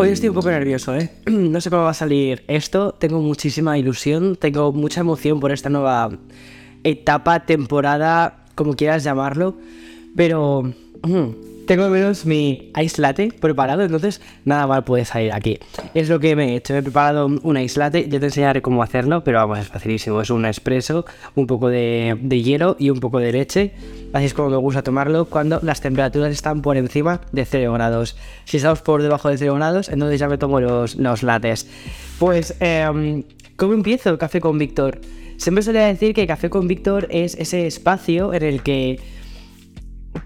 Hoy estoy un poco nervioso, ¿eh? No sé cómo va a salir esto. Tengo muchísima ilusión, tengo mucha emoción por esta nueva etapa, temporada, como quieras llamarlo. Pero tengo al menos mi ice preparado, entonces nada mal puede salir aquí. Es lo que me he hecho, he preparado un ice ya te enseñaré cómo hacerlo, pero vamos, es facilísimo. Es un espresso, un poco de, hielo y un poco de leche. Así es como me gusta tomarlo cuando las temperaturas están por encima de 0 grados. Si estamos por debajo de 0 grados, entonces ya me tomo los, los lates. Pues, eh, ¿cómo empiezo el Café con Víctor? Siempre solía decir que Café con Víctor es ese espacio en el que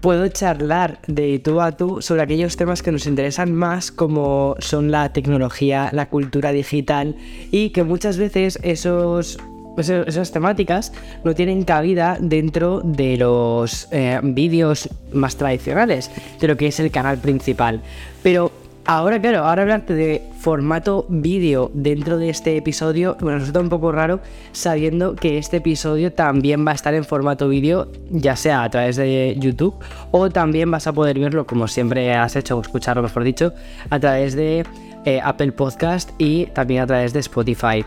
puedo charlar de tú a tú sobre aquellos temas que nos interesan más como son la tecnología, la cultura digital y que muchas veces esos esas temáticas no tienen cabida dentro de los eh, vídeos más tradicionales de lo que es el canal principal. Pero Ahora, claro, ahora hablarte de formato vídeo dentro de este episodio, bueno, resulta un poco raro sabiendo que este episodio también va a estar en formato vídeo, ya sea a través de YouTube o también vas a poder verlo, como siempre has hecho, o escucharlo mejor dicho, a través de eh, Apple Podcast y también a través de Spotify.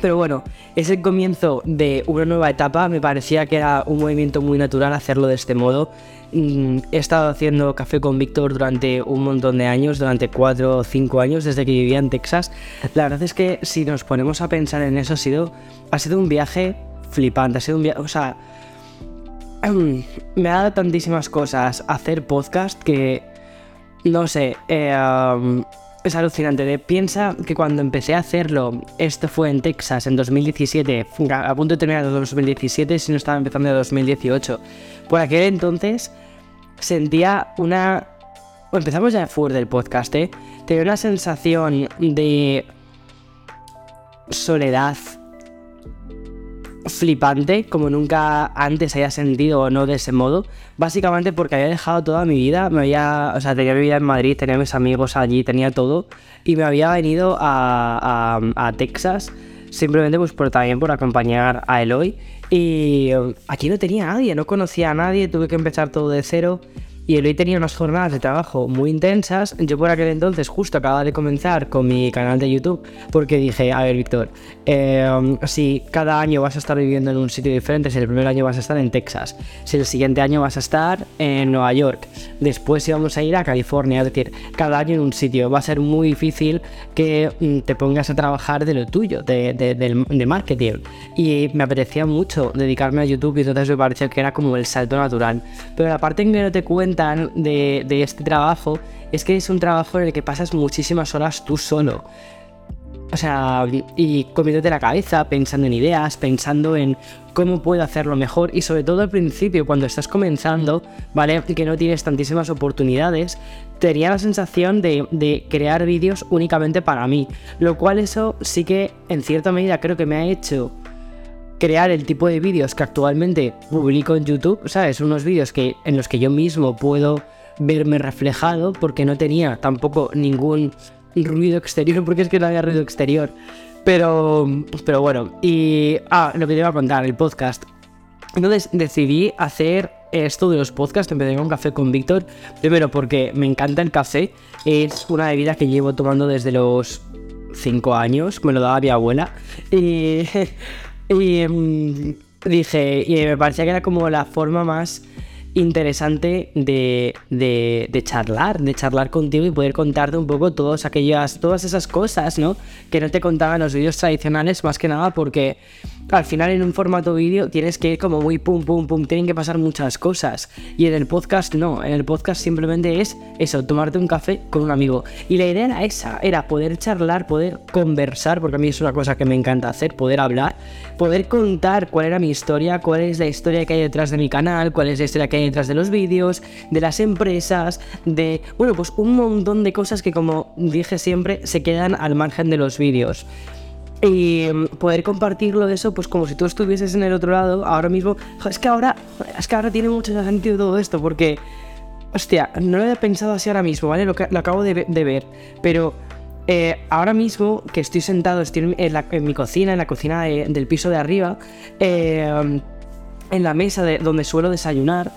Pero bueno, es el comienzo de una nueva etapa, me parecía que era un movimiento muy natural hacerlo de este modo. Mm, he estado haciendo café con Víctor durante un montón de años, durante 4 o 5 años desde que vivía en Texas. La verdad es que si nos ponemos a pensar en eso ha sido, ha sido un viaje flipante, ha sido un viaje, o sea, me ha dado tantísimas cosas hacer podcast que, no sé, eh, es alucinante. piensa que cuando empecé a hacerlo, esto fue en Texas en 2017, a punto de terminar en 2017, si no estaba empezando en 2018. Por aquel entonces sentía una... empezamos ya fuerte el podcast, ¿eh? Tenía una sensación de soledad flipante, como nunca antes haya sentido o no de ese modo. Básicamente porque había dejado toda mi vida, me había, o sea, tenía mi vida en Madrid, tenía mis amigos allí, tenía todo, y me había venido a, a, Texas simplemente pues por, también por acompañar a Eloy. Y um, aquí no tenía nadie, no conocía a nadie, tuve que empezar todo de cero y hoy tenía unas jornadas de trabajo muy intensas. Yo por aquel entonces justo acababa de comenzar con mi canal de YouTube porque dije, a ver Víctor, em, si cada año vas a estar viviendo en un sitio diferente, si el primer año vas a estar en Texas, si el siguiente año vas a estar en Nueva York, después íbamos a ir a California, es decir, cada año en un sitio, va a ser muy difícil que mm, te pongas a trabajar de lo tuyo, de, de marketing. Y me apetecía mucho dedicarme a YouTube y entonces me parecía que era como el salto natural. Pero la parte en que no te de, este trabajo es que es un trabajo en el que pasas muchísimas horas tú solo. O sea, y comiéndote la cabeza, pensando en ideas, pensando en cómo puedo hacerlo mejor y sobre todo al principio, cuando estás comenzando, ¿vale? Que no tienes tantísimas oportunidades, tenía la sensación de, de crear vídeos únicamente para mí. Lo cual eso sí que en cierta medida creo que me ha hecho crear el tipo de vídeos que actualmente publico en YouTube, ¿sabes? Unos vídeos que, en los que yo mismo puedo verme reflejado porque no tenía tampoco ningún ruido exterior, porque es que no había ruido exterior. Pero, pero bueno, y... Ah, lo que te iba a contar, el podcast. Entonces decidí hacer esto de los podcasts, empecé con café con Víctor. Primero porque me encanta el café, es una bebida que llevo tomando desde los 5 años, me lo daba mi abuela. Y Y em, dije, y me parecía que era como la forma más interesante de, de, charlar, de charlar contigo y poder contarte un poco todas aquellas, todas esas cosas, ¿no? Que no te contaban los vídeos tradicionales, más que nada porque al final en un formato vídeo tienes que ir como muy pum, pum, pum, tienen que pasar muchas cosas. Y en el podcast no, en el podcast simplemente es eso, tomarte un café con un amigo. Y la idea era esa, era poder charlar, poder conversar, porque a mí es una cosa que me encanta hacer, poder hablar, poder contar cuál era mi historia, cuál es la historia que hay detrás de mi canal, cuál es la historia que hay detrás de los vídeos, de las empresas, de, bueno, pues un montón de cosas que como dije siempre se quedan al margen de los vídeos y mm, poder compartirlo de eso, pues como si tú estuvieses en el otro lado, ahora mismo, es que ahora, es que ahora tiene mucho sentido todo esto, porque, hostia, no lo había pensado así ahora mismo, ¿vale? Lo, lo acabo de, ver, pero eh, ahora mismo que estoy sentado, estoy en, mi cocina, en la cocina del piso de arriba, eh, en la mesa de, donde suelo desayunar,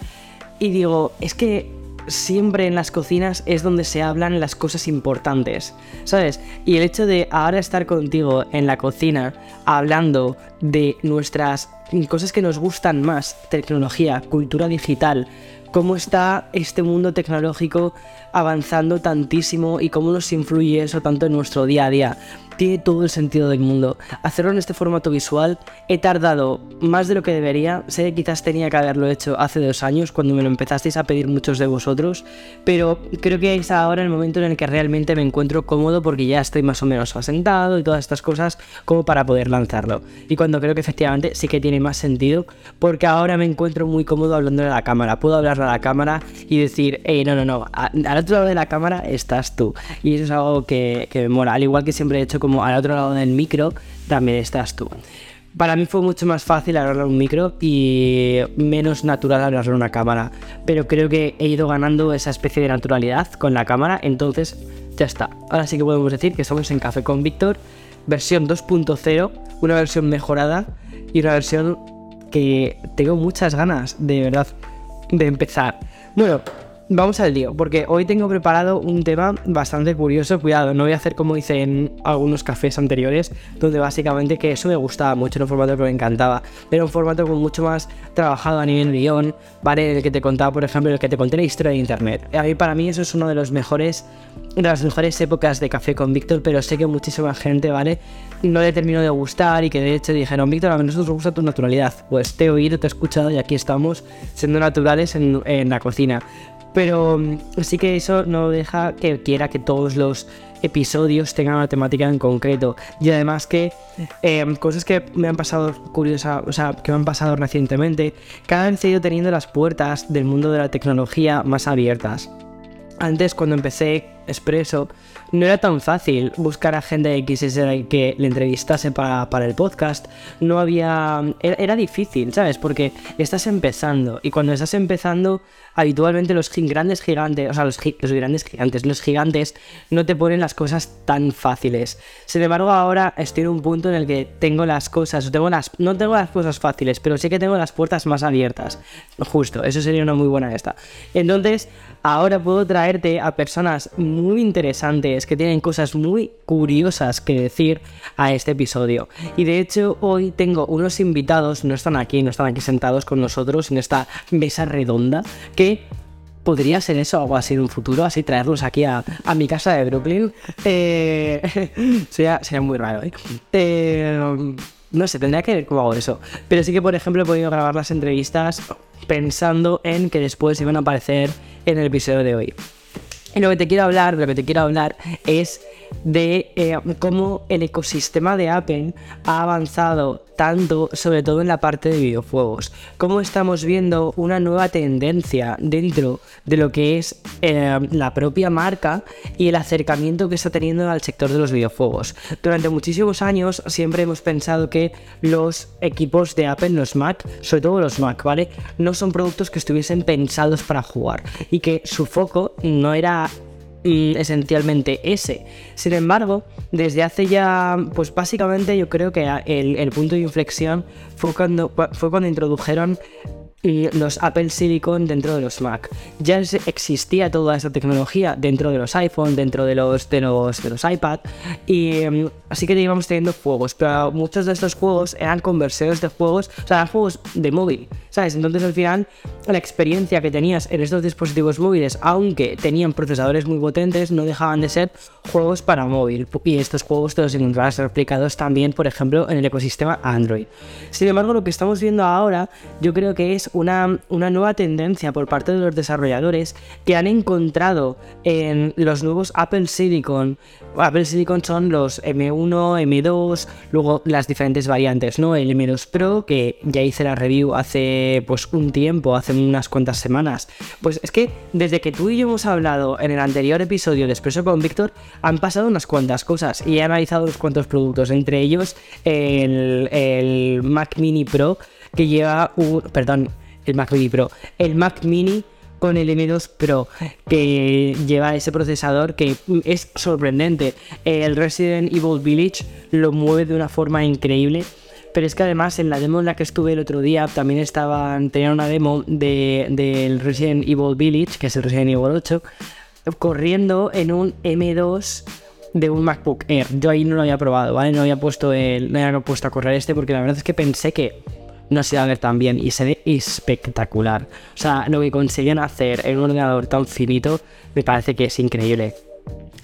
y digo, es que siempre en las cocinas es donde se hablan las cosas importantes, ¿sabes? Y el hecho de ahora estar contigo en la cocina hablando de nuestras cosas que nos gustan más, tecnología, cultura digital, cómo está este mundo tecnológico avanzando tantísimo y cómo nos influye eso tanto en nuestro día a día tiene todo el sentido del mundo. Hacerlo en este formato visual he tardado más de lo que debería. Sé que quizás tenía que haberlo hecho hace dos años cuando me lo empezasteis a pedir muchos de vosotros, pero creo que es ahora el momento en el que realmente me encuentro cómodo porque ya estoy más o menos asentado y todas estas cosas como para poder lanzarlo. Y cuando creo que efectivamente sí que tiene más sentido porque ahora me encuentro muy cómodo hablando a la cámara. Puedo hablar a la cámara y decir, hey, no, no, no, al otro lado de la cámara estás tú. Y eso es algo que, que me mola. Al igual que siempre he hecho como al otro lado del micro también estás tú. Para mí fue mucho más fácil hablar un micro y menos natural hablar en una cámara, pero creo que he ido ganando esa especie de naturalidad con la cámara, entonces ya está. Ahora sí que podemos decir que estamos en Café con Víctor, versión 2.0, una versión mejorada y una versión que tengo muchas ganas, de verdad, de empezar. Bueno, Vamos al lío, porque hoy tengo preparado un tema bastante curioso. Cuidado, no voy a hacer como hice en algunos cafés anteriores, donde básicamente que eso me gustaba mucho, era un formato que me encantaba. Era un formato con mucho más trabajado a nivel guion, ¿vale? El que te contaba, por ejemplo, el que te conté la historia de internet. A mí, para mí, eso es uno de los mejores, de las mejores épocas de café con Víctor, pero sé que muchísima gente, ¿vale? No le terminó de gustar y que de hecho dijeron, Víctor, a nosotros nos gusta tu naturalidad. Pues te he oído, te he escuchado y aquí estamos siendo naturales en, en la cocina. Pero mm, sí que eso no deja que quiera que todos los episodios tengan una temática en concreto. Y además que em, cosas que me han pasado curiosas, o sea, que me han pasado recientemente, cada vez he ido teniendo las puertas del mundo de la tecnología más abiertas. Antes, cuando empecé Expreso, no era tan fácil buscar a gente que que le entrevistase para, el podcast. No había. Era, difícil, ¿sabes? Porque estás empezando. Y cuando estás empezando, habitualmente los grandes gigantes, o sea, los, grandes gigantes, los gigantes, no te ponen las cosas tan fáciles. Sin embargo, ahora estoy en un punto en el que tengo las cosas, tengo las, no tengo las cosas fáciles, pero sí que tengo las puertas más abiertas. Justo, eso sería una muy buena esta. Entonces, ahora puedo traerte a personas muy interesantes que tienen cosas muy curiosas que decir a este episodio. Y de hecho hoy tengo unos invitados, no están aquí, no están aquí sentados con nosotros en esta mesa redonda, que podría ser eso, algo así en un futuro, así traerlos aquí a, mi casa de Brooklyn. Eh, sería, muy raro, ¿eh? ¿eh? No sé, tendría que ver cómo hago eso. Pero sí que, por ejemplo, he podido grabar las entrevistas pensando en que después iban a aparecer en el episodio de hoy. Y lo que te quiero hablar, lo que te quiero hablar es de eh, cómo el ecosistema de Apple ha avanzado tanto, sobre todo en la parte de videojuegos. Cómo estamos viendo una nueva tendencia dentro de lo que es eh, la propia marca y el acercamiento que está teniendo al sector de los videojuegos. Durante muchísimos años siempre hemos pensado que los equipos de Apple, los Mac, sobre todo los Mac, ¿vale? No son productos que estuviesen pensados para jugar y que su foco no era esencialmente ese. Sin embargo, desde hace ya, pues básicamente yo creo que el, el punto de inflexión fue cuando, fue cuando introdujeron los Apple Silicon dentro de los Mac. Ya existía toda esa tecnología dentro de los iPhone, dentro de los, de los, de los iPad, y em, así que íbamos teniendo juegos, pero muchos de estos juegos eran conversiones de juegos, o sea, eran juegos de móvil, ¿sabes? Entonces al final la experiencia que tenías en estos dispositivos móviles, aunque tenían procesadores muy potentes, no dejaban de ser juegos para móvil, y estos juegos te los encontrarás replicados también, por ejemplo, en el ecosistema Android. Sin embargo, lo que estamos viendo ahora, yo creo que es una, una nueva tendencia por parte de los desarrolladores que han encontrado en los nuevos Apple Silicon. Apple Silicon son los M1, M2, luego las diferentes variantes, ¿no? El M2 Pro, que ya hice la review hace pues un tiempo, hace unas cuantas semanas. Pues es que desde que tú y yo hemos hablado en el anterior episodio de Expreso con Víctor, han pasado unas cuantas cosas y he analizado unos cuantos productos, entre ellos el, el Mac Mini Pro, que lleva un... Perdón, el Mac Mini Pro, el Mac Mini con el M2 Pro que lleva ese procesador que es sorprendente. El Resident Evil Village lo mueve de una forma increíble. Pero es que además en la demo en la que estuve el otro día también estaban, tenían una demo de, del Resident Evil Village, que es el Resident Evil 8, corriendo en un M2 de un MacBook Air. Yo ahí no lo había probado, ¿vale? No había puesto el, no había puesto a correr este porque la verdad es que pensé que no se iba a ver tan bien y se ve espectacular. O sea, lo que consiguen hacer en un ordenador tan finito me parece que es increíble.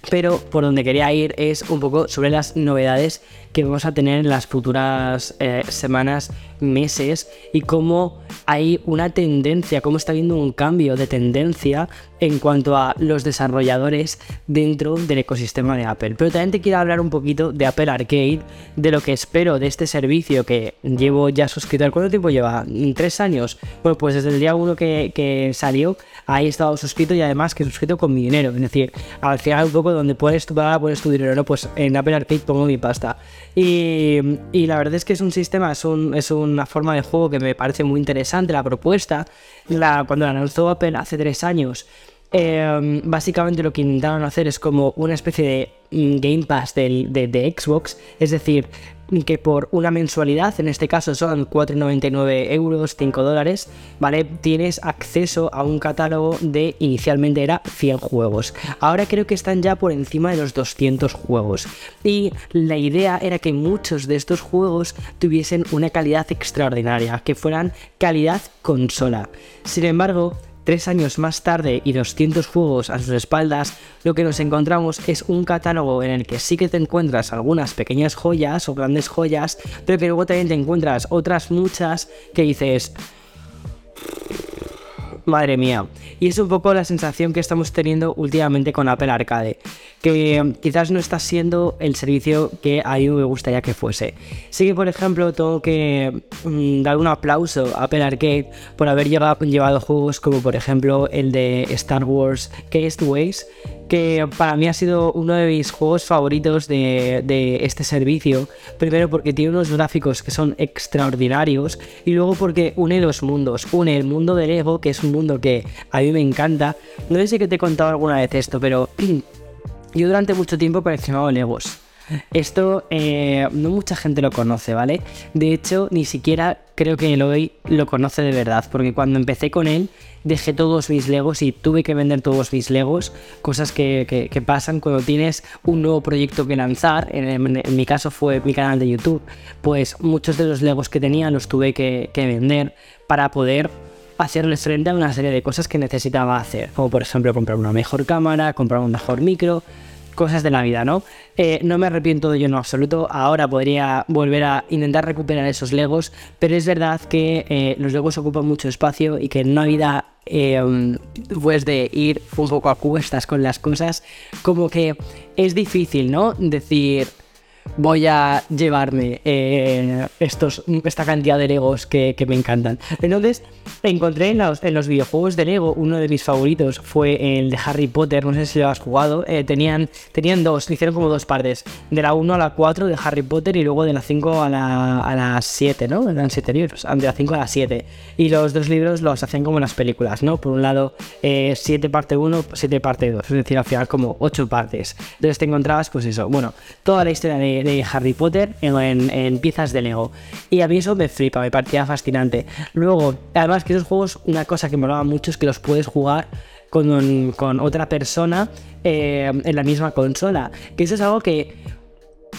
Pero por donde quería ir es un poco sobre las novedades que vamos a tener en las futuras eh, semanas, meses y cómo hay una tendencia, cómo está habiendo un cambio de tendencia en cuanto a los desarrolladores dentro del ecosistema de Apple. Pero también te quiero hablar un poquito de Apple Arcade, de lo que espero de este servicio que llevo ya suscrito. ¿Cuánto tiempo lleva? ¿Tres años? Bueno, pues desde el día uno que, salió, ahí he estado suscrito y además que he suscrito con mi dinero. Es decir, al final un poco donde puedes tu pagar, pones tu dinero, ¿no? Pues en Apple Arcade pongo mi pasta. Y, la verdad es que es un sistema, es, es, una forma de juego que me parece muy interesante. La propuesta, la, cuando la lanzó Apple hace tres años, em, básicamente lo que intentaron hacer es como una especie de mm, Game Pass de, Xbox, es decir, que por una mensualidad, en este caso son 4,99 euros, 5 dólares, ¿vale? Tienes acceso a un catálogo de, inicialmente era 100 juegos. Ahora creo que están ya por encima de los 200 juegos. Y la idea era que muchos de estos juegos tuviesen una calidad extraordinaria, que fueran calidad consola. Sin embargo, Tres años más tarde y 200 juegos a sus espaldas, lo que nos encontramos es un catálogo en el que sí que te encuentras algunas pequeñas joyas o grandes joyas, pero que luego también te encuentras otras muchas que dices, madre mía. Y es un poco la sensación que estamos teniendo últimamente con Apple Arcade, que quizás no está siendo el servicio que a mí me gustaría que fuese. Sí que, por ejemplo, tengo que mm, dar un aplauso a Apple Arcade por haber llevado, llevado juegos como, por ejemplo, el de Star Wars Castaways, que para mí ha sido uno de mis juegos favoritos de, este servicio. Primero porque tiene unos gráficos que son extraordinarios y luego porque une los mundos. Une el mundo del Lego, que es un mundo que a mí me encanta. No sé si te he contado alguna vez esto, pero yo durante mucho tiempo he coleccionado Legos. Esto eh, no mucha gente lo conoce, ¿vale? De hecho, ni siquiera creo que Eloy lo conoce de verdad, porque cuando empecé con él dejé todos mis legos y tuve que vender todos mis legos, cosas que, pasan cuando tienes un nuevo proyecto que lanzar, en, mi caso fue mi canal de YouTube, pues muchos de los legos que tenía los tuve que, que vender para poder hacerles frente a una serie de cosas que necesitaba hacer, como por ejemplo comprar una mejor cámara, comprar un mejor micro, cosas de la vida, ¿no? Eh, no me arrepiento de ello en absoluto. Ahora podría volver a intentar recuperar esos Legos, pero es verdad que eh, los Legos ocupan mucho espacio y que en una vida eh, pues de ir un poco a cuestas con las cosas, como que es difícil, ¿no? Decir, voy a llevarme eh, estos, esta cantidad de Legos que, me encantan. Entonces, encontré en los, en los, videojuegos de Lego, uno de mis favoritos fue el de Harry Potter, no sé si lo has jugado, eh, tenían, tenían dos, hicieron como dos partes, de la 1 a la 4 de Harry Potter y luego de la 5 a la, a la 7, ¿no? Eran 7 libros, de la 5 a la 7. Y los dos libros los hacían como en las películas, ¿no? Por un lado, 7 eh, parte 1, 7 parte 2, es decir, al final como 8 partes. Entonces te encontrabas, pues eso, bueno, toda la historia de de, Harry Potter en, piezas de Lego. Y a mí eso me flipa, me parecía fascinante. Luego, además que esos juegos, una cosa que me molaba mucho es que los puedes jugar con, con otra persona eh, en la misma consola. Que eso es algo que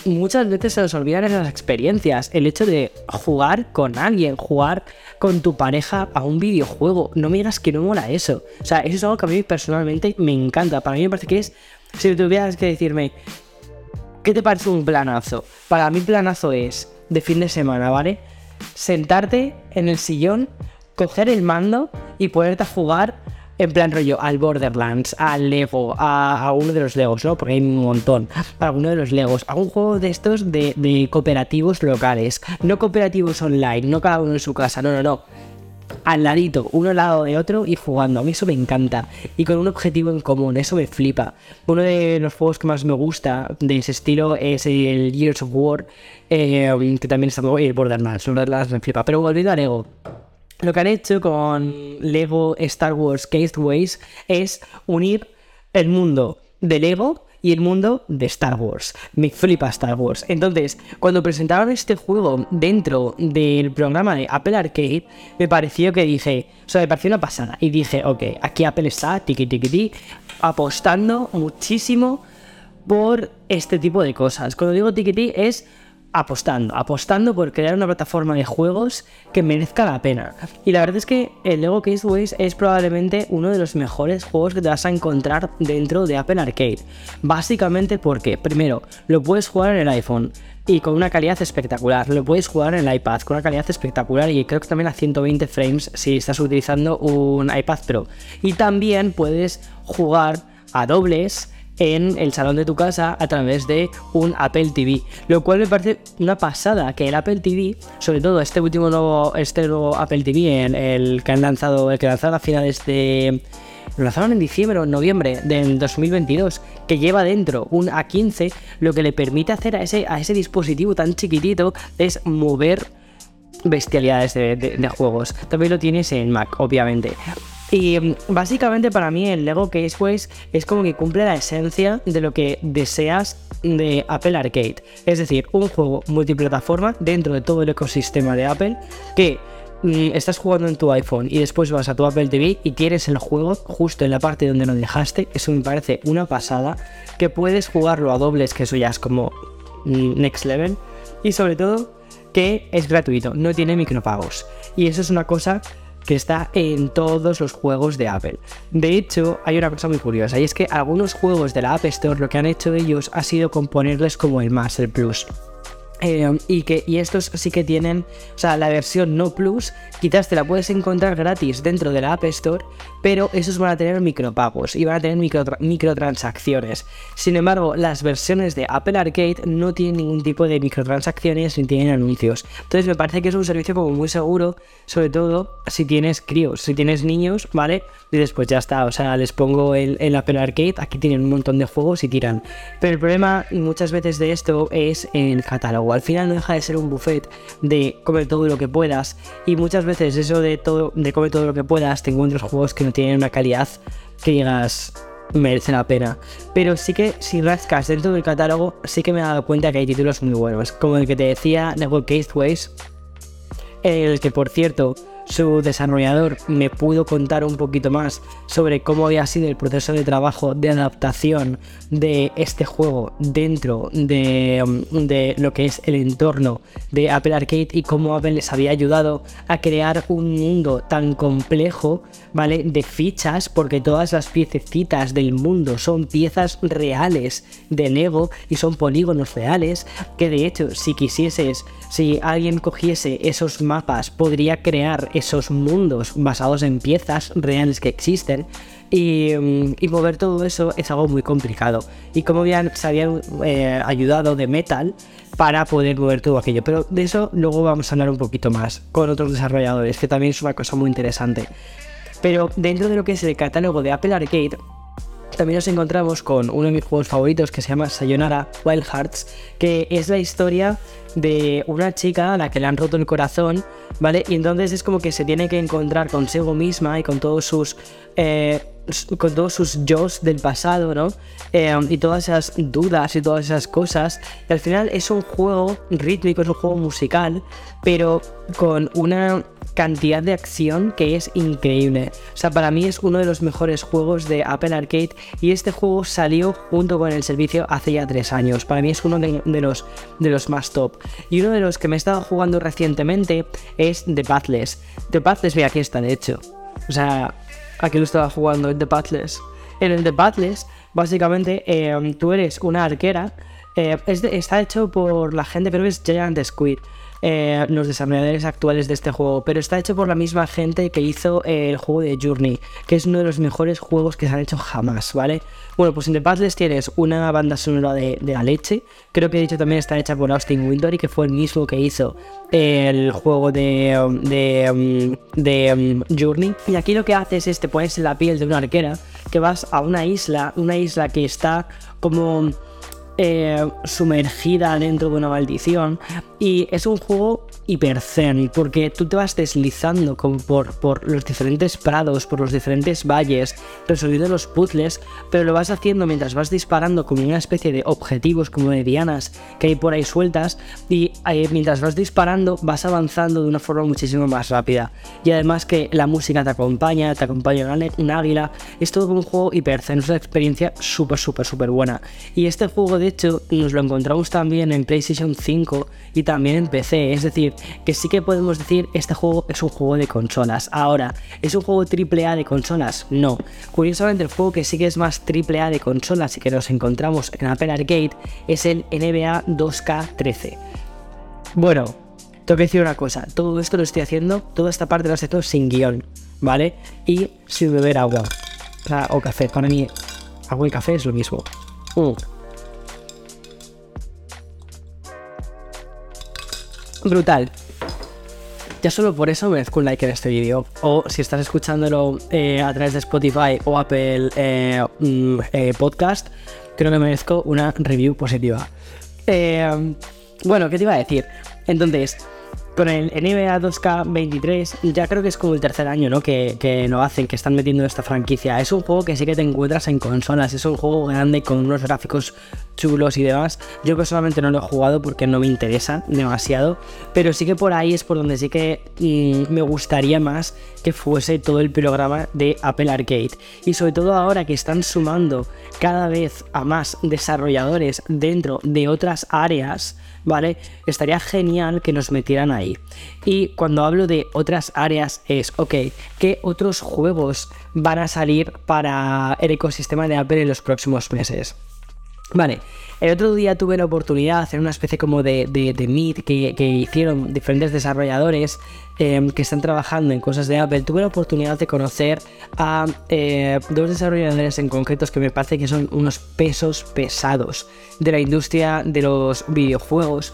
muchas veces se nos olvidan esas experiencias. El hecho de jugar con alguien, jugar con tu pareja a un videojuego. No me digas que no mola eso. O sea, eso es algo que a mí personalmente me encanta. Para mí me parece que es, si tuvieras que decirme, ¿Qué te parece un planazo? Para mí planazo es de fin de semana, ¿vale? Sentarte en el sillón, coger el mando y ponerte a jugar en plan rollo al Borderlands, al Lego, a, uno de los Legos, ¿no? Porque hay un montón. A alguno de los Legos. A un juego de estos de cooperativos locales. No cooperativos online, no cada uno en su casa, no, no, no al ladito, uno al lado de otro y jugando. A mí eso me encanta. Y con un objetivo en común, eso me flipa. Uno de los juegos que más me gusta de ese estilo es el Years of War, eh, que también está muy Borderlands. Borderlands me flipa. Pero volviendo a Lego. Lo que han hecho con Lego Star Wars Caseways es unir el mundo de Lego y el mundo de Star Wars. Me flipa Star Wars. Entonces, cuando presentaron este juego dentro del programa de Apple Arcade, me pareció que dije, o sea, me pareció una pasada. Y dije, ok, aquí Apple está, tiki tiki tiki, apostando muchísimo por este tipo de cosas. Cuando digo tiki es apostando, apostando por crear una plataforma de juegos que merezca la pena. Y la verdad es que el Lego Caseways es probablemente uno de los mejores juegos que te vas a encontrar dentro de Apple Arcade. Básicamente porque, primero, lo puedes jugar en el iPhone y con una calidad espectacular. Lo puedes jugar en el iPad con una calidad espectacular y creo que también a 120 frames si estás utilizando un iPad Pro. Y también puedes jugar a dobles en el salón de tu casa a través de un Apple TV. Lo cual me parece una pasada que el Apple TV, sobre todo este último nuevo, este nuevo Apple TV, el, que han lanzado, el que lanzaron a finales de. Lo lanzaron en diciembre o en noviembre del 2022, que lleva dentro un A15, lo que le permite hacer a ese, a ese dispositivo tan chiquitito es mover bestialidades de, de juegos. También lo tienes en Mac, obviamente. Y mm, básicamente para mí el Lego Caseways es como que cumple la esencia de lo que deseas de Apple Arcade. Es decir, un juego multiplataforma dentro de todo el ecosistema de Apple que mm, estás jugando en tu iPhone y después vas a tu Apple TV y tienes el juego justo en la parte donde lo dejaste. Eso me parece una pasada. Que puedes jugarlo a dobles, que eso ya es como mm, next level. Y sobre todo que es gratuito, no tiene micropagos. Y eso es una cosa que está en todos los juegos de Apple. De hecho, hay una cosa muy curiosa y es que algunos juegos de la App Store lo que han hecho ellos ha sido componerles como el más, el plus. Eh, y que y estos sí que tienen, o sea, la versión no plus, quizás te la puedes encontrar gratis dentro de la App Store, pero esos van a tener micropagos y van a tener microtransacciones. Sin embargo, las versiones de Apple Arcade no tienen ningún tipo de microtransacciones ni tienen anuncios. Entonces me parece que es un servicio como muy seguro, sobre todo si tienes críos, si tienes niños, ¿vale? Y después ya está, o sea, les pongo el, el Apple Arcade, aquí tienen un montón de juegos y tiran. Pero el problema muchas veces de esto es el catálogo al final no deja de ser un buffet de comer todo lo que puedas. Y muchas veces eso de todo, de comer todo lo que puedas, te encuentras juegos que no tienen una calidad que digas merecen la pena. Pero sí que si rascas dentro del catálogo, sí que me he dado cuenta que hay títulos muy buenos. Como el que te decía, Network Caseways. El que por cierto su desarrollador me pudo contar un poquito más sobre cómo había sido el proceso de trabajo de adaptación de este juego dentro de, um, de, lo que es el entorno de Apple Arcade y cómo Apple les había ayudado a crear un mundo tan complejo, ¿vale? De fichas, porque todas las piececitas del mundo son piezas reales de Lego y son polígonos reales, que de hecho si quisieses, si alguien cogiese esos mapas, podría crear esos mundos basados en piezas reales que existen. Y, mover todo eso es algo muy complicado. Y como se habían eh, ayudado de Metal para poder mover todo aquello. Pero de eso luego vamos a hablar un poquito más con otros desarrolladores, que también es una cosa muy interesante. Pero dentro de lo que es el catálogo de Apple Arcade, también nos encontramos con uno de mis juegos favoritos que se llama Sayonara Wild Hearts, que es la historia de una chica a la que le han roto el corazón, ¿vale? Y entonces es como que se tiene que encontrar consigo misma y con todos sus... Eh, con todos sus yo del pasado, ¿no? Eh, y todas esas dudas y todas esas cosas. Y al final es un juego rítmico, es un juego musical, pero con una cantidad de acción que es increíble. O sea, para mí es uno de los mejores juegos de Apple Arcade y este juego salió junto con el servicio hace ya tres años. Para mí es uno de, los, de los más top. Y uno de los que me he estado jugando recientemente es The Pathless. The Pathless, ve aquí está, de hecho. O sea, aquí lo estaba jugando, The Pathless. En el The Pathless, básicamente, eh, tú eres una arquera. Eh, está hecho por la gente, pero es Giant Squid. Eh, los desarrolladores actuales de este juego, pero está hecho por la misma gente que hizo el juego de Journey, que es uno de los mejores juegos que se han hecho jamás, ¿vale? Bueno, pues en The Pathless tienes una banda sonora de, la leche, creo que he dicho también está hecha por Austin Wintory, que fue el mismo que hizo el juego de, um, de, um, de um, Journey, y aquí lo que haces es te pones la piel de una arquera, que vas a una isla, una isla que está como eh, sumergida dentro de una maldición. Y es un juego hiper zen, porque tú te vas deslizando como por, por los diferentes prados, por los diferentes valles, resolviendo los puzzles, pero lo vas haciendo mientras vas disparando como una especie de objetivos, como de dianas que hay por ahí sueltas, y eh, mientras vas disparando vas avanzando de una forma muchísimo más rápida. Y además que la música te acompaña, te acompaña un águila, es todo un juego hiper zen, es una experiencia súper, súper, súper buena. Y este juego de hecho nos lo encontramos también en PlayStation 5 y también en PC, es decir, que sí que podemos decir este juego es un juego de consolas. Ahora, ¿es un juego AAA de consolas? No. Curiosamente el juego que sí que es más AAA de consolas y que nos encontramos en Apple Arcade es el NBA 2K13. Bueno, tengo que decir una cosa, todo esto lo estoy haciendo, toda esta parte lo estoy haciendo sin guion, ¿vale? Y sin beber agua. O, café, para mí agua y café es lo mismo. Mm. Brutal. Ya solo por eso merezco un like en este vídeo. O si estás escuchándolo eh, a través de Spotify o Apple eh, mm, eh, Podcast, creo que merezco una review positiva. bueno, ¿qué te iba a decir? Entonces, con el NBA 2K23 ya creo que es como el tercer año ¿no? que, que no hacen, que están metiendo esta franquicia. Es un juego que sí que te encuentras en consolas, es un juego grande con unos gráficos chulos y demás. Yo personalmente no lo he jugado porque no me interesa demasiado, pero sí que por ahí es por donde sí que mm, me gustaría más que fuese todo el programa de Apple Arcade. Y sobre todo ahora que están sumando cada vez a más desarrolladores dentro de otras áreas, ¿vale? Estaría genial que nos metieran ahí. Y cuando hablo de otras áreas es, ok, ¿qué otros juegos van a salir para el ecosistema de Apple en los próximos meses? Vale, el otro día tuve la oportunidad de hacer una especie como de, de, meet que, hicieron diferentes desarrolladores em, que están trabajando en cosas de Apple. Tuve la oportunidad de conocer a eh, dos desarrolladores en concretos que me parece que son unos pesos pesados de la industria de los videojuegos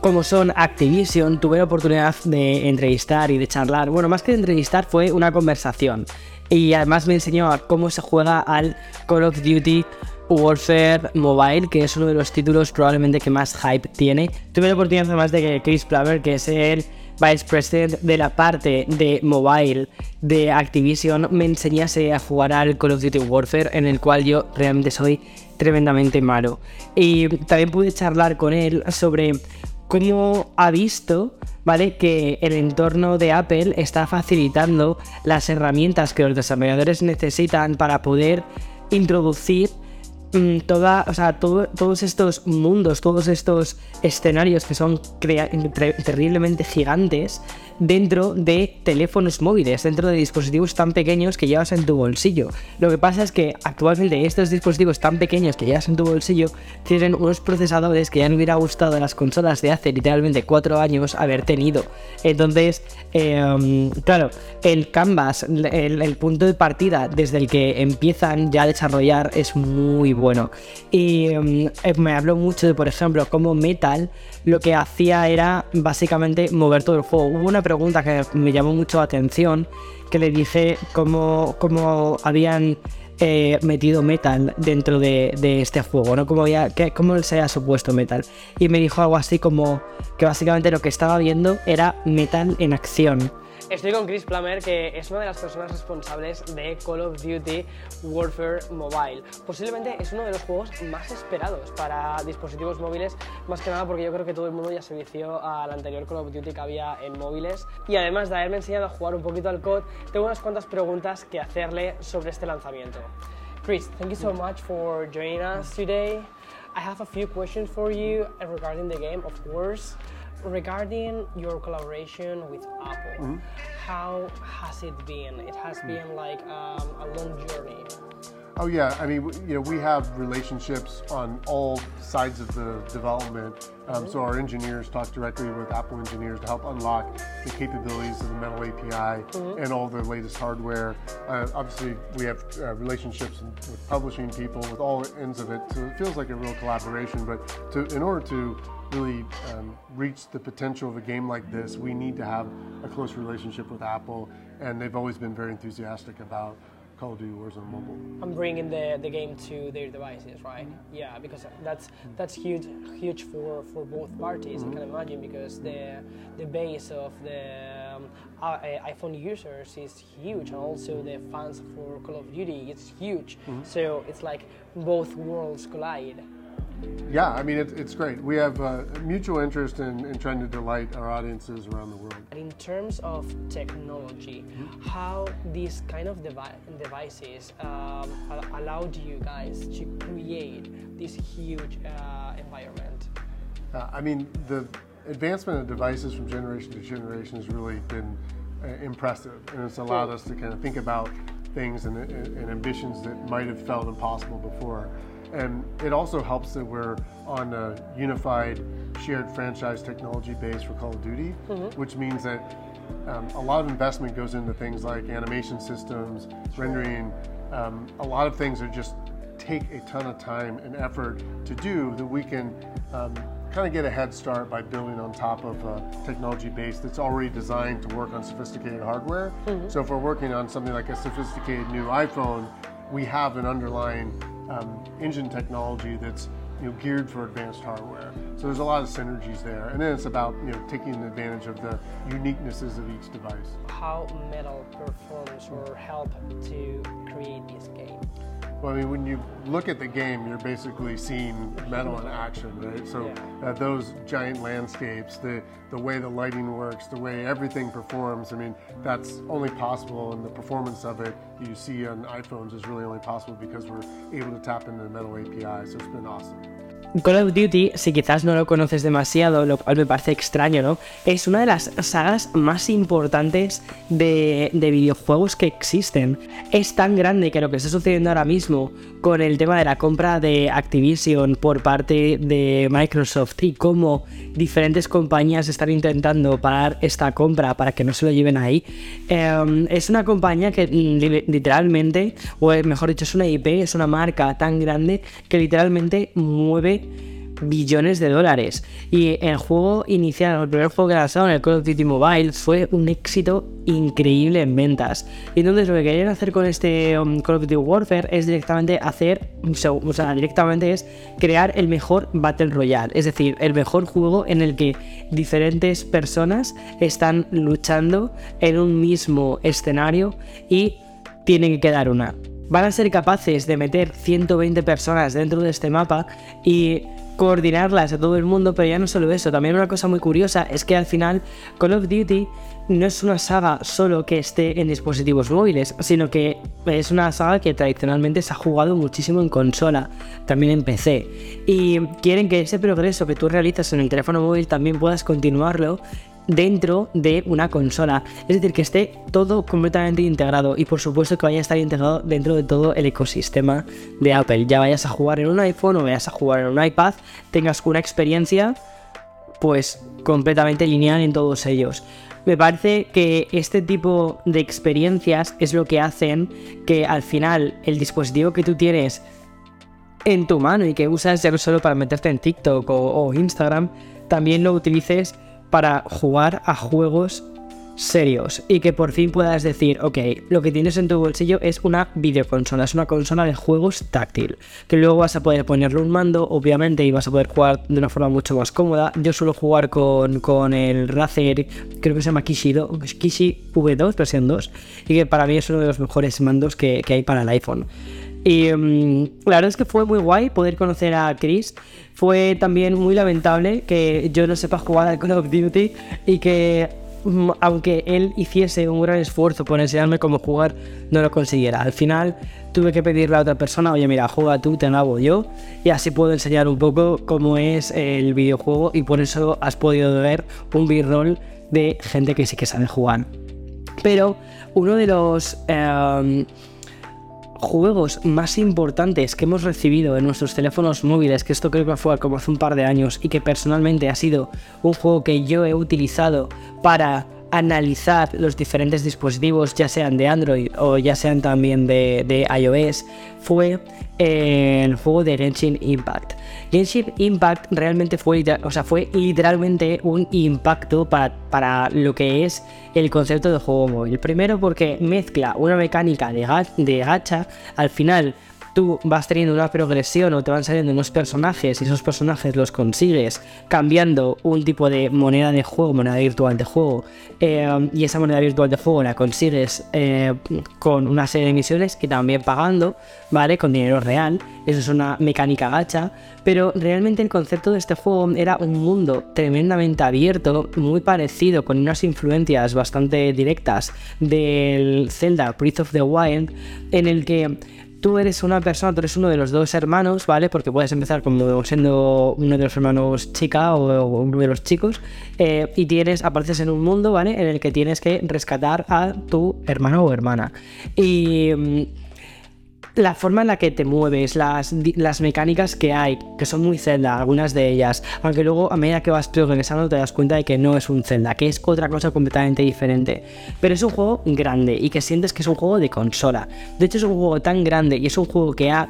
como son Activision, tuve la oportunidad de entrevistar y de charlar. Bueno, más que de entrevistar fue una conversación. Y además me enseñó cómo se juega al Call of Duty Warfare Mobile, que es uno de los títulos probablemente que más hype tiene. Tuve la oportunidad además de que Chris Plummer, que es el Vice President de la parte de mobile de Activision, me enseñase a jugar al Call of Duty Warfare, en el cual yo realmente soy tremendamente malo. Y también pude charlar con él sobre cómo ha visto, ¿vale? Que el entorno de Apple está facilitando las herramientas que los desarrolladores necesitan para poder introducir toda, o sea, todos estos mundos, todos estos escenarios que son terriblemente gigantes, dentro de teléfonos móviles, dentro de dispositivos tan pequeños que llevas en tu bolsillo. Lo que pasa es que actualmente estos dispositivos tan pequeños que llevas en tu bolsillo tienen unos procesadores que ya no hubiera gustado a las consolas de hace literalmente cuatro años haber tenido. Entonces, em, claro, el canvas, el, punto de partida desde el que empiezan ya a desarrollar es muy bueno. Y em, eh, me habló mucho de, por ejemplo, cómo Metal lo que hacía era básicamente mover todo el juego. Hubo una pregunta que me llamó mucho la atención, que le dije cómo, cómo habían eh, metido metal dentro de, este juego, ¿no? Cómo, había, cómo se había supuesto metal. Y me dijo algo así como que básicamente lo que estaba viendo era metal en acción. Estoy con Chris Plummer, que es una de las personas responsables de Call of Duty Warfare Mobile. Posiblemente es uno de los juegos más esperados para dispositivos móviles, más que nada porque yo creo que todo el mundo ya se vició al anterior Call of Duty que había en móviles. Y además de haberme enseñado a jugar un poquito al COD, tengo unas cuantas preguntas que hacerle sobre este lanzamiento. Chris, thank you so much for joining us today. I have a few questions for you regarding the game, of course. Regarding your collaboration with Apple, mm-hmm. how has it been? It has mm. been like um, a long journey. Oh yeah, I mean, you know, we have relationships on all sides of the development. Um, mm-hmm. So our engineers talk directly with Apple engineers to help unlock the capabilities of the Metal API mm-hmm. and all the latest hardware. Uh, obviously, we have uh, relationships with publishing people, with all ends of it. So it feels like a real collaboration. But to, in order to really um, reach the potential of a game like this, we need to have a close relationship with Apple, and they've always been very enthusiastic about Call of Duty Warzone Mobile. I'm bringing the, the game to their devices, right? Yeah, because that's that's huge huge for, for both parties. I can imagine because the the base of the um, iPhone users is huge, and also the fans for Call of Duty is huge. So it's like both worlds collide. Yeah, I mean, it's, it's great. We have uh, mutual interest in, in trying to delight our audiences around the world. In terms of technology, how these kind of devi- devices um, allowed you guys to create this huge uh, environment? Uh, I mean, the advancement of devices from generation to generation has really been uh, impressive, and it's allowed us to kind of think about things and, and, and ambitions that might have felt impossible before. And it also helps that we're on a unified, shared franchise technology base for Call of Duty, which means that um, a lot of investment goes into things like animation systems, rendering. Um, a lot of things are just take a ton of time and effort to do that we can um, kind of get a head start by building on top of a technology base that's already designed to work on sophisticated hardware. So if we're working on something like a sophisticated new iPhone, we have an underlying um, engine technology that's you know, geared for advanced hardware. So there's a lot of synergies there, and then it's about you know taking advantage of the uniquenesses of each device. How metal performs or help to create this game? Well, I mean, when you look at the game, you're basically seeing metal in action, right? So uh, those giant landscapes, the the way the lighting works, the way everything performs. I mean, that's only possible, and the performance of it you see on iPhones is really only possible because we're able to tap into the metal API. So it's been awesome. Call of Duty, si quizás no lo conoces demasiado, lo cual me parece extraño, ¿no? Es una de las sagas más importantes de, de videojuegos que existen. Es tan grande que lo que está sucediendo ahora mismo con el tema de la compra de Activision por parte de Microsoft y cómo diferentes compañías están intentando parar esta compra para que no se lo lleven ahí, eh, es una compañía que li- literalmente, o mejor dicho, es una IP, es una marca tan grande que literalmente mueve billones de dólares. Y el juego inicial, el primer juego que lanzaron, el Call of Duty Mobile, fue un éxito increíble en ventas. Y entonces lo que querían hacer con este um, Call of Duty Warfare es directamente hacer, o sea, directamente es crear el mejor Battle Royale. Es decir, el mejor juego en el que diferentes personas están luchando en un mismo escenario y tiene que quedar una. Van a ser capaces de meter 120 personas dentro de este mapa y coordinarlas a todo el mundo, pero ya no solo eso, también una cosa muy curiosa es que al final Call of Duty no es una saga solo que esté en dispositivos móviles, sino que es una saga que tradicionalmente se ha jugado muchísimo en consola, también en PC. Y quieren que ese progreso que tú realizas en el teléfono móvil también puedas continuarlo dentro de una consola. Es decir, que esté todo completamente integrado y por supuesto que vaya a estar integrado dentro de todo el ecosistema de Apple. Ya vayas a jugar en un iPhone o vayas a jugar en un iPad, tengas una experiencia pues completamente lineal en todos ellos. Me parece que este tipo de experiencias es lo que hacen que al final el dispositivo que tú tienes en tu mano y que usas ya no solo para meterte en TikTok o, o Instagram, también lo utilices para jugar a juegos serios y que por fin puedas decir, ok, lo que tienes en tu bolsillo es una videoconsola, es una consola de juegos táctil, que luego vas a poder ponerle un mando, obviamente, y vas a poder jugar de una forma mucho más cómoda. Yo suelo jugar con, con el Razer, creo que se llama Kishi, do- Kishi V2, versión 2, y que para mí es uno de los mejores mandos que hay para el iPhone. Y mm, la verdad es que fue muy guay poder conocer a Chris. Fue también muy lamentable que yo no sepa jugar al Call of Duty y que mm, aunque él hiciese un gran esfuerzo por enseñarme cómo jugar, no lo consiguiera. Al final tuve que pedirle a otra persona, oye mira, juega tú, te lo hago yo, y así puedo enseñar un poco cómo es el videojuego y por eso has podido ver un b-roll de gente que sí que sabe jugar. Pero uno de los... em, juegos más importantes que hemos recibido en nuestros teléfonos móviles, que esto creo que fue como hace un par de años y que personalmente ha sido un juego que yo he utilizado para analizar los diferentes dispositivos, ya sean de Android o ya sean también de, iOS, fue el juego de Genshin Impact. Genshin Impact realmente fue, o sea, fue literalmente un impacto para, para lo que es el concepto de juego móvil. Primero porque mezcla una mecánica de, de gacha, al final tú vas teniendo una progresión o te van saliendo unos personajes y esos personajes los consigues cambiando un tipo de moneda de juego, moneda virtual de juego, eh, y esa moneda virtual de juego la consigues eh, con una serie de misiones y también pagando, ¿vale? Con dinero real. Eso es una mecánica gacha, pero realmente el concepto de este juego era un mundo tremendamente abierto, muy parecido, con unas influencias bastante directas del Zelda Breath of the Wild, en el que tú eres una persona, tú eres uno de los dos hermanos, ¿vale? Porque puedes empezar como siendo uno de los hermanos chica o, uno de los chicos, eh, y tienes, apareces en un mundo, ¿vale? En el que tienes que rescatar a tu hermano o hermana. Y mm, la forma en la que te mueves, las, las mecánicas que hay, que son muy Zelda, algunas de ellas, aunque luego a medida que vas progresando te das cuenta de que no es un Zelda, que es otra cosa completamente diferente. Pero es un juego grande y que sientes que es un juego de consola. De hecho es un juego tan grande y es un juego que ha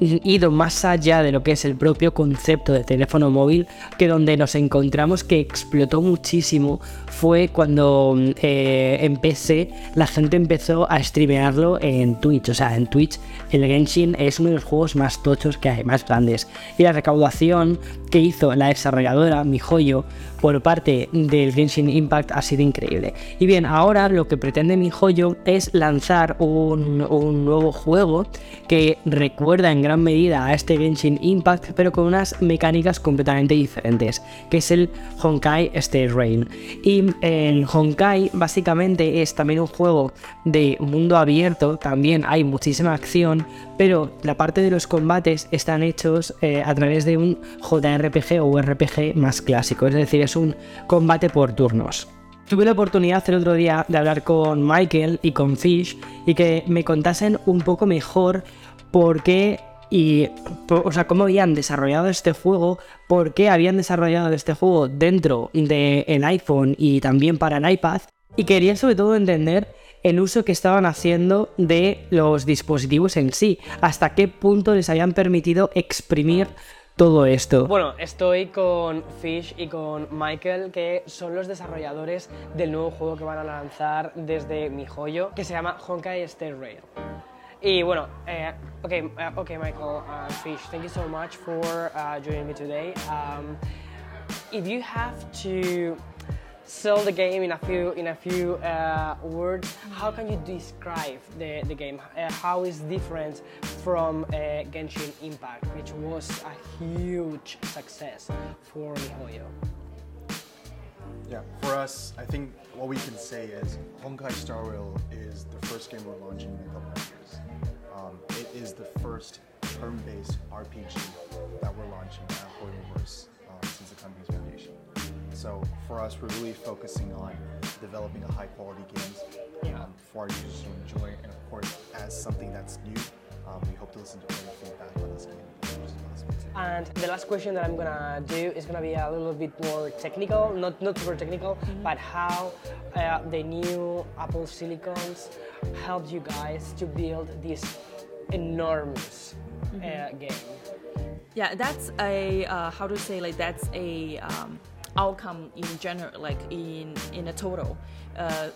ido más allá de lo que es el propio concepto de teléfono móvil, que donde nos encontramos que explotó muchísimo fue cuando eh, empecé, la gente empezó a streamearlo en Twitch. O sea, en Twitch el Genshin es uno de los juegos más tochos que hay, más grandes. Y la recaudación que hizo la desarrolladora, mi joyo, por parte del Genshin Impact ha sido increíble. Y bien, ahora lo que pretende mi joyo es lanzar un, nuevo juego que recuerda en gran medida a este Genshin Impact, pero con unas mecánicas completamente diferentes, que es el Honkai State Rain. Y el Honkai básicamente es también un juego de mundo abierto, también hay muchísima acción, pero la parte de los combates están hechos eh, a través de un JRPG o RPG más clásico, es decir, es un combate por turnos. Tuve la oportunidad el otro día de hablar con Michael y con Fish y que me contasen un poco mejor por qué y o sea, cómo habían desarrollado este juego, por qué habían desarrollado este juego dentro del iPhone y también para el iPad. Y quería sobre todo entender el uso que estaban haciendo de los dispositivos en sí, hasta qué punto les habían permitido exprimir todo esto. Bueno, estoy con Fish y con Michael, que son los desarrolladores del nuevo juego que van a lanzar desde mi joyo, que se llama Honkai Star Rail. Y bueno, eh, okay, uh, okay, Michael uh, Fish, thank you so much for uh, joining me today. Um, if you have to sell the game in a few in a few uh, words, how can you describe the, the game? Uh, how is different from uh, Genshin Impact, which was a huge success for MiHoYo? Yeah, for us, I think what we can say is Honkai Star Rail is the first game we're launching in a couple of years. Um, it is the first turn-based RPG that we're launching at Horrorverse um, since the company's foundation. So for us, we're really focusing on developing a high-quality games um, for our users to enjoy, and of course, as something that's new, um, we hope to listen to any feedback on this game. And the last question that I'm gonna do is gonna be a little bit more technical, not not super technical, mm -hmm. but how uh, the new Apple Silicons helped you guys to build this enormous mm -hmm. uh, game. Yeah, that's a uh, how to say like that's a um, outcome in general, like in in a total, uh,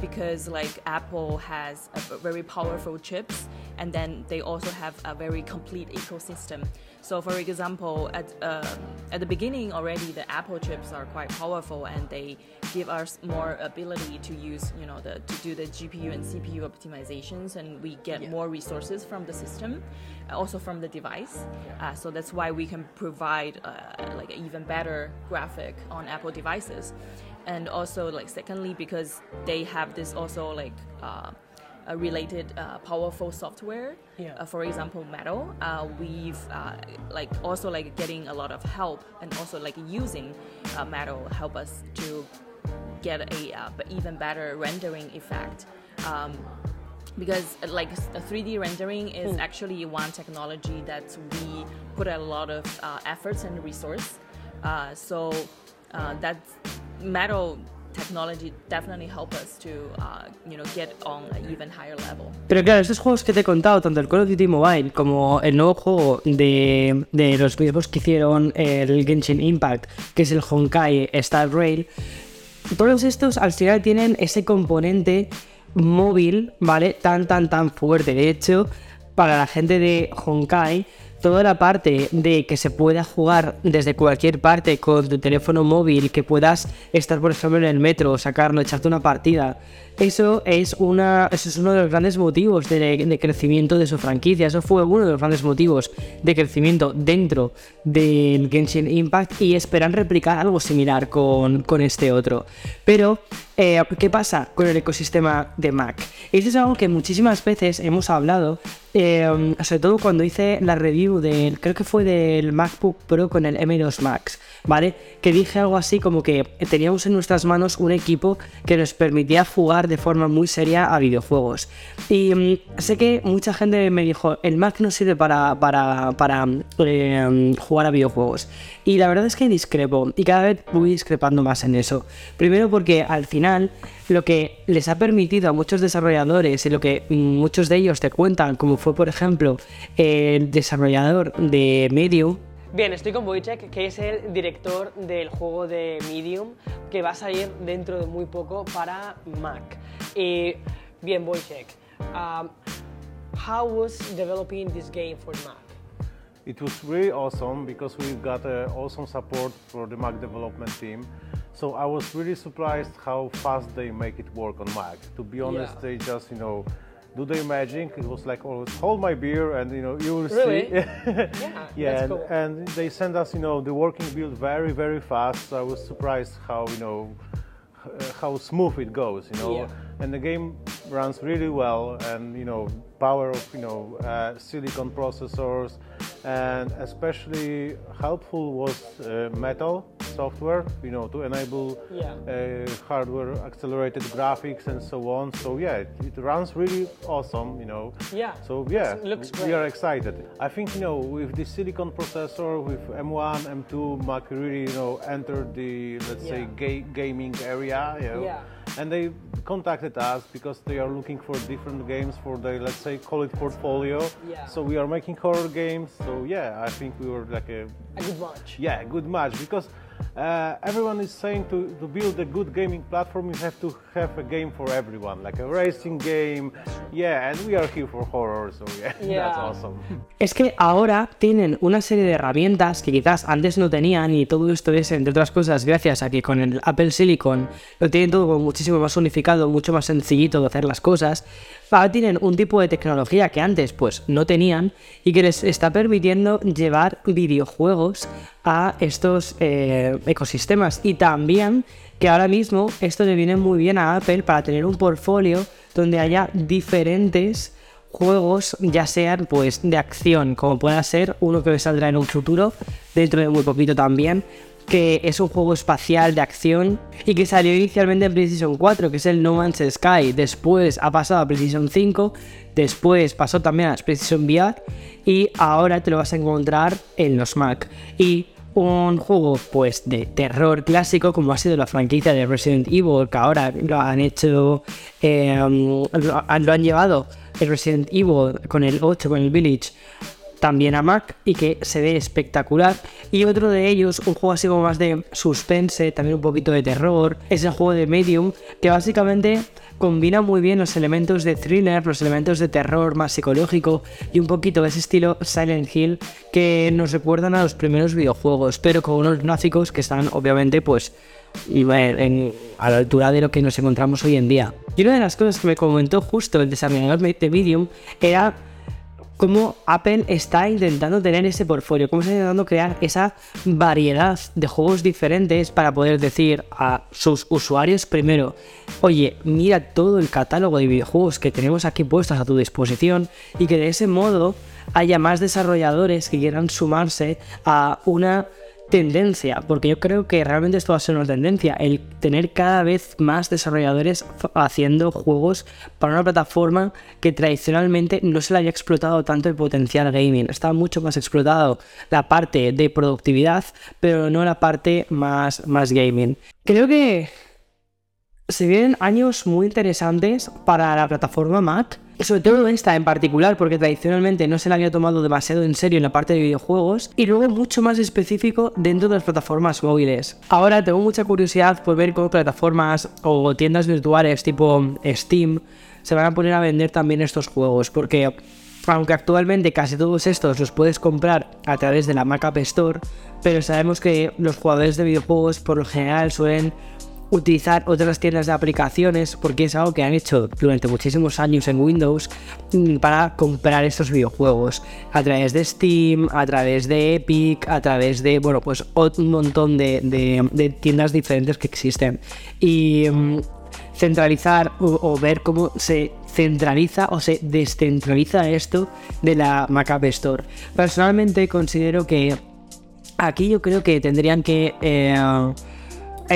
because like Apple has very powerful chips, and then they also have a very complete ecosystem. So, for example, at um, at the beginning already, the Apple chips are quite powerful, and they give us more ability to use, you know, the, to do the GPU and CPU optimizations, and we get yeah. more resources from the system, also from the device. Yeah. Uh, so that's why we can provide uh, like an even better graphic on Apple devices, and also like secondly because they have this also like. Uh, uh, related uh, powerful software. Yeah. Uh, for example, Metal. Uh, we've uh, like also like getting a lot of help and also like using uh, Metal help us to get a even better rendering effect. Um, because like 3D rendering is hmm. actually one technology that we put a lot of efforts and resource. so that metal technology definitely help us to uh, you know get on an even higher level. Pero claro, estos juegos que te he contado, tanto el Call of Duty Mobile como el nuevo juego de, de los videojuegos que hicieron el Genshin Impact, que es el Honkai Star Rail, todos estos al final tienen ese componente móvil, ¿vale? Tan, tan, tan fuerte. De hecho, para la gente de Honkai, toda la parte de que se pueda jugar desde cualquier parte con tu teléfono móvil, que puedas estar, por ejemplo, en el metro, sacarlo, echarte una partida. Eso es, una, eso es uno de los grandes motivos de, de, crecimiento de su franquicia. Eso fue uno de los grandes motivos de crecimiento dentro del Genshin Impact y esperan replicar algo similar con, con este otro. Pero, eh, ¿qué pasa con el ecosistema de Mac? Esto es algo que muchísimas veces hemos hablado, eh, sobre todo cuando hice la review del, creo que fue del MacBook Pro con el M2 Max, ¿vale? Que dije algo así como que teníamos en nuestras manos un equipo que nos permitía jugar de forma muy seria a videojuegos. Y um, sé que mucha gente me dijo, el Mac no sirve para, para, para eh, jugar a videojuegos. Y la verdad es que discrepo, y cada vez voy discrepando más en eso. Primero porque al final lo que les ha permitido a muchos desarrolladores y lo que muchos de ellos te cuentan, como fue por ejemplo el desarrollador de Medium, Bien, estoy con Wojciech, que es el director del juego de Medium, que va a salir dentro de muy poco para Mac. Y bien, Wojciech, um, how was developing this game for Mac? It was really awesome because we got uh, awesome support for the Mac development team. So I was really surprised how fast they make it work on Mac. To be honest, Yeah. they just, you know, do the magic. It was like always hold my beer and you know you will Really? see. Yeah, yeah, and, cool. and they sent us, you know, the working build very, very fast. So I was surprised how, you know, h- how smooth it goes, you know. Yeah. And the game runs really well, and you know, power of you know uh, silicon processors, and especially helpful was uh, Metal software, you know, to enable Yeah. uh, hardware accelerated graphics and so on. So yeah, it, it runs really awesome, you know. Yeah, So yeah, looks we are excited. I think you know with the silicon processor with M1, M2, Mac really you know entered the let's say Yeah. ga- gaming area. You know, Yeah. And they contacted us because they are looking for different games for their let's say call it portfolio. Yeah. So we are making horror games. So yeah, I think we were like a A good match. yeah good match because. Uh, everyone is saying to, to build a good gaming platform, you have to have a game for everyone, like a racing game. Yeah, and we are here for horror, so yeah, Yeah. that's awesome. Es que ahora tienen una serie de herramientas que quizás antes no tenían y todo esto es, entre otras cosas, gracias a que con el Apple Silicon lo tienen todo muchísimo más unificado, mucho más sencillito de hacer las cosas. Ahora tienen un tipo de tecnología que antes pues no tenían y que les está permitiendo llevar videojuegos a estos eh, ecosistemas. Y también que ahora mismo esto le viene muy bien a Apple para tener un portfolio donde haya diferentes juegos, ya sean pues de acción, como pueda ser uno que saldrá en un futuro, dentro de muy poquito también, que es un juego espacial de acción y que salió inicialmente en PlayStation 4, que es el No Man's Sky. Después ha pasado a PlayStation 5, después pasó también a PlayStation VR y ahora te lo vas a encontrar en los Mac. Y un juego pues de terror clásico como ha sido la franquicia de Resident Evil que ahora lo han hecho eh, lo, han- llevado el Resident Evil con el 8 con el Village también a Mac y que se ve espectacular y otro de ellos un juego así como más de suspense también un poquito de terror es el juego de Medium que básicamente combina muy bien los elementos de thriller, los elementos de terror más psicológico y un poquito ese estilo Silent Hill que nos recuerdan a los primeros videojuegos, pero con unos gráficos que están obviamente pues en- en- a la altura de lo que nos encontramos hoy en día. Y una de las cosas que me comentó justo el desarrollador de Medium era cómo Apple está intentando tener ese portfolio, cómo está intentando crear esa variedad de juegos diferentes para poder decir a sus usuarios primero, oye, mira todo el catálogo de videojuegos que tenemos aquí puestos a tu disposición y que de ese modo haya más desarrolladores que quieran sumarse a una tendencia, porque yo creo que realmente esto va a ser una tendencia, el tener cada vez más desarrolladores haciendo juegos para una plataforma que tradicionalmente no se le había explotado tanto el potencial gaming, está mucho más explotado la parte de productividad, pero no la parte más, más gaming. Creo que se vienen años muy interesantes para la plataforma Mac. Sobre todo esta en particular, porque tradicionalmente no se la había tomado demasiado en serio en la parte de videojuegos, y luego mucho más específico dentro de las plataformas móviles. Ahora tengo mucha curiosidad por ver cómo plataformas o tiendas virtuales tipo Steam se van a poner a vender también estos juegos, porque aunque actualmente casi todos estos los puedes comprar a través de la Mac App Store, pero sabemos que los jugadores de videojuegos por lo general suelen utilizar otras tiendas de aplicaciones porque es algo que han hecho durante muchísimos años en Windows mm, para comprar estos videojuegos a través de Steam, a través de Epic, a través de, bueno, pues un montón de, tiendas diferentes que existen. Y mm, centralizar o, ver cómo se centraliza o se descentraliza esto de la Mac Store. Personalmente considero que aquí yo creo que tendrían que... Eh,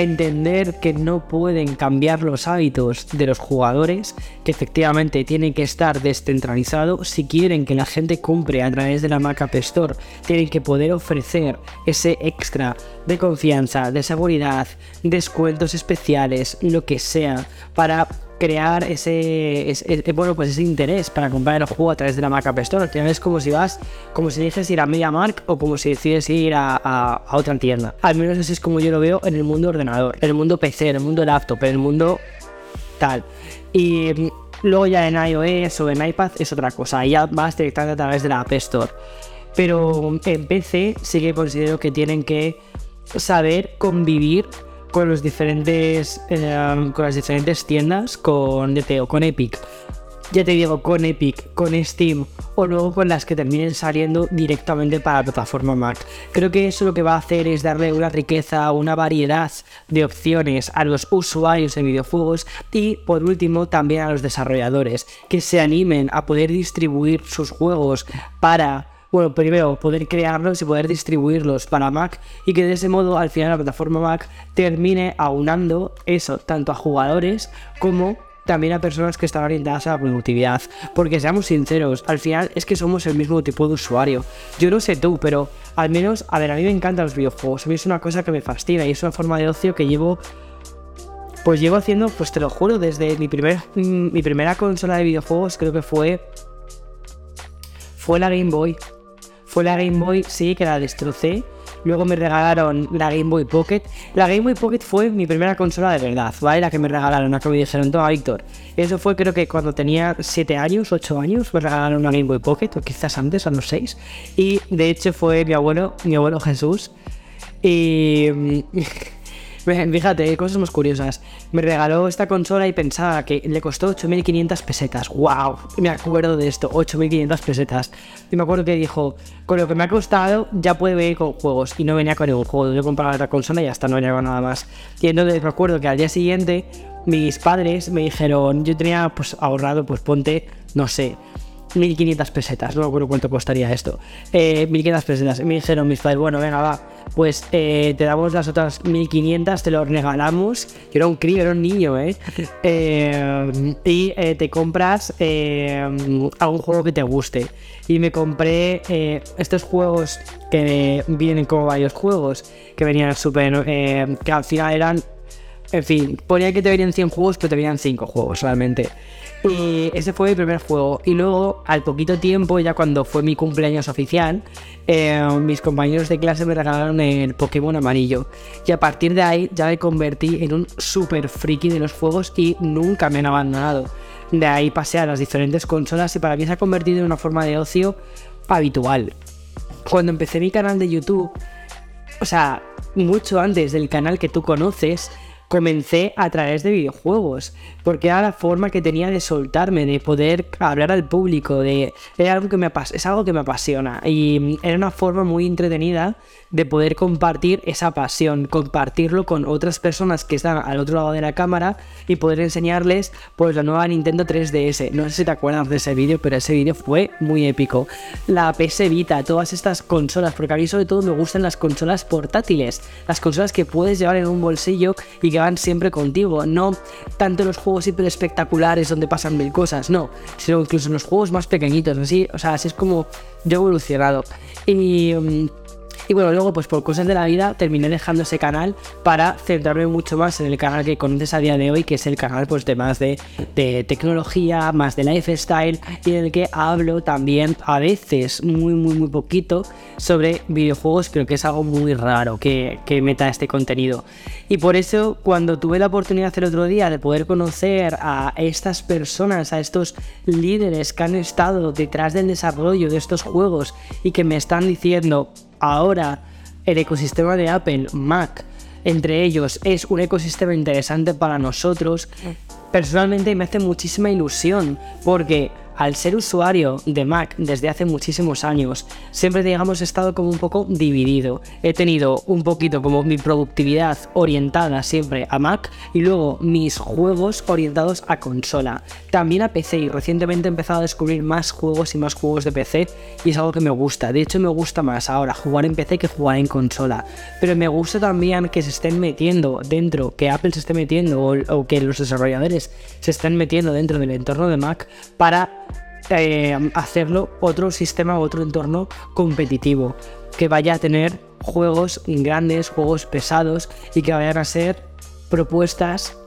entender que no pueden cambiar los hábitos de los jugadores, que efectivamente tienen que estar descentralizados si quieren que la gente compre a través de la Mac App Store, tienen que poder ofrecer ese extra de confianza, de seguridad, descuentos especiales, lo que sea, para crear ese, bueno pues ese interés para comprar el juego a través de la Mac App Store. Al final es como si vas, como si dices ir a MediaMark o como si decides ir a, otra tienda. Al menos así es como yo lo veo en el mundo ordenador, en el mundo PC, en el mundo laptop, en el mundo tal. Y mm, luego ya en iOS o en iPad es otra cosa, ya vas directamente a través de la App Store. Pero en PC sí que considero que tienen que saber convivir con los diferentes eh, con las diferentes tiendas con o con Epic. Ya te digo con Epic con Steam o luego con las que terminen saliendo directamente para la plataforma Mac. Creo que eso lo que va a hacer es darle una riqueza una variedad de opciones a los usuarios de videojuegos y por último también a los desarrolladores que se animen a poder distribuir sus juegos para bueno, primero poder crearlos y poder distribuirlos para Mac y que de ese modo al final la plataforma Mac termine aunando eso tanto a jugadores como también a personas que están orientadas a la productividad. Porque seamos sinceros, al final es que somos el mismo tipo de usuario. Yo no sé tú, pero al menos, a ver, a mí me encantan los videojuegos. A mí es una cosa que me fascina y es una forma de ocio que llevo pues llevo haciendo, pues te lo juro, desde mi, primer, mi primera consola de videojuegos creo que fue fue la Game Boy. Fue la Game Boy, sí, que la destrocé. Luego me regalaron la Game Boy Pocket. La Game Boy Pocket fue mi primera consola de verdad, ¿vale? La que me regalaron, la que me dijeron, toma Víctor. Eso fue creo que cuando tenía 7 años, 8 años, me regalaron una Game Boy Pocket, o quizás antes, a los 6. Y de hecho fue mi abuelo, mi abuelo Jesús. Y... Fíjate, cosas más curiosas. Me regaló esta consola y pensaba que le costó 8.500 pesetas. ¡Wow! Me acuerdo de esto, 8.500 pesetas. Y me acuerdo que dijo, con lo que me ha costado ya puede venir con juegos. Y no venía con ningún juego. Yo compraba otra consola y hasta no venía con nada más. Y entonces me acuerdo que al día siguiente mis padres me dijeron, yo tenía pues ahorrado, pues ponte, no sé, 1500 pesetas, no me acuerdo cuánto costaría esto. Eh, 1500 pesetas. Me dijeron mis padres, bueno, venga, va, pues eh, te damos las otras 1500, te lo regalamos. Yo era un crío, era un niño, ¿eh? eh y eh, te compras algún juego que te guste. Y me compré estos juegos que vienen como varios juegos, que venían súper. que al final eran. En fin, ponía que te venían 100 juegos, pero te venían 5 juegos realmente. Y ese fue mi primer juego. Y luego, al poquito tiempo, ya cuando fue mi cumpleaños oficial, eh, mis compañeros de clase me regalaron el Pokémon amarillo. Y a partir de ahí ya me convertí en un super friki de los juegos y nunca me han abandonado. De ahí pasé a las diferentes consolas y para mí se ha convertido en una forma de ocio habitual. Cuando empecé mi canal de YouTube, o sea, mucho antes del canal que tú conoces, comencé a través de videojuegos, porque era la forma que tenía de soltarme, de poder hablar al público, de algo que me es algo que me apasiona y era una forma muy entretenida de poder compartir esa pasión, compartirlo con otras personas que están al otro lado de la cámara y poder enseñarles pues la nueva Nintendo 3DS. No sé si te acuerdas de ese vídeo, pero ese vídeo fue muy épico. La PS Vita, todas estas consolas, porque a mí sobre todo me gustan las consolas portátiles, las consolas que puedes llevar en un bolsillo y que van siempre contigo, no tanto los juegos hiper espectaculares donde pasan mil cosas, no, sino incluso en los juegos más pequeñitos, así, o sea, así es como yo he evolucionado. Y mm, Y bueno, luego pues por cosas de la vida terminé dejando ese canal para centrarme mucho más en el canal que conoces a día de hoy, que es el canal pues de más de, de tecnología, más de lifestyle y en el que hablo también a veces muy muy muy poquito sobre videojuegos, pero que es algo muy raro que, que meta este contenido. Y por eso cuando tuve la oportunidad el otro día de poder conocer a estas personas, a estos líderes que han estado detrás del desarrollo de estos juegos y que me están diciendo ahora el ecosistema de Apple, Mac, entre ellos es un ecosistema interesante para nosotros, personalmente me hace muchísima ilusión porque al ser usuario de Mac desde hace muchísimos años, siempre digamos he estado como un poco dividido. He tenido un poquito como mi productividad orientada siempre a Mac y luego mis juegos orientados a consola. También a PC y recientemente he empezado a descubrir más juegos y más juegos de PC y es algo que me gusta. De hecho me gusta más ahora jugar en PC que jugar en consola. Pero me gusta también que se estén metiendo dentro, que Apple se esté metiendo o, o que los desarrolladores se estén metiendo dentro del entorno de Mac para eh, hacerlo otro sistema, otro entorno competitivo, que vaya a tener juegos grandes, juegos pesados y que vayan a ser propuestas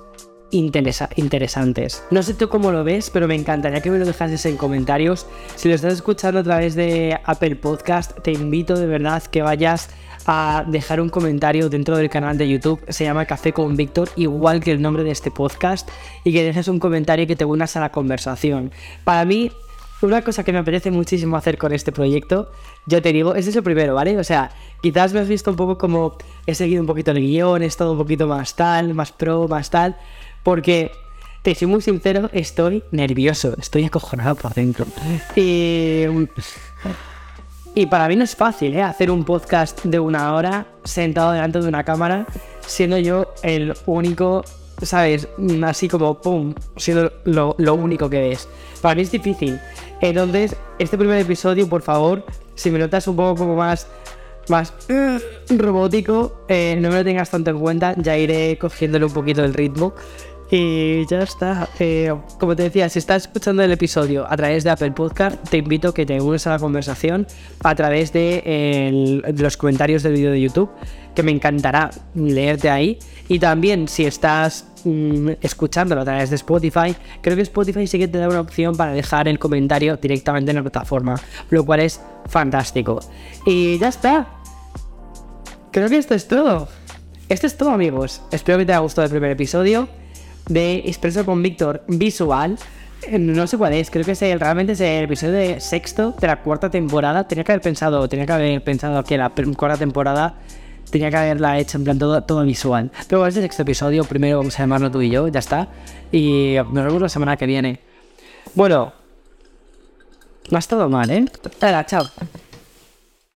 interesa- interesantes. No sé tú cómo lo ves, pero me encantaría que me lo dejases en comentarios. Si lo estás escuchando a través de Apple Podcast, te invito de verdad que vayas a dejar un comentario dentro del canal de YouTube. Se llama Café con Víctor, igual que el nombre de este podcast, y que dejes un comentario y que te unas a la conversación. Para mí, una cosa que me apetece muchísimo hacer con este proyecto, yo te digo, es el primero, ¿vale? O sea, quizás me has visto un poco como he seguido un poquito el guion, he estado un poquito más tal, más pro, más tal, porque te soy muy sincero, estoy nervioso, estoy acojonado por dentro. Y, y para mí no es fácil, ¿eh? Hacer un podcast de una hora sentado delante de una cámara, siendo yo el único ¿sabes? Así como, ¡pum!, siendo lo, lo, único que ves. Para mí es difícil. Entonces, este primer episodio, por favor, si me notas un poco como más, más uh, robótico, eh, no me lo tengas tanto en cuenta, ya iré cogiéndole un poquito el ritmo. Y ya está. Eh, como te decía, si estás escuchando el episodio a través de Apple Podcast, te invito a que te unes a la conversación a través de, los comentarios del vídeo de YouTube, que me encantará leerte ahí. Y también si estás mmm, escuchándolo a través de Spotify, creo que Spotify sí que te da una opción para dejar el comentario directamente en la plataforma, lo cual es fantástico. Y ya está. Creo que esto es todo. Esto es todo amigos. Espero que te haya gustado el primer episodio de Expreso con Víctor visual. No sé cuál es, creo que es el, realmente es el episodio de sexto de la cuarta temporada. Tenía que haber pensado, tenía que haber pensado que la cuarta temporada tenía que haberla hecho en plan todo, todo visual. Pero bueno, este sexto episodio, primero vamos a llamarlo tú y yo, ya está. Y nos vemos la semana que viene. Bueno, no ha estado mal, ¿eh? Hola, chao.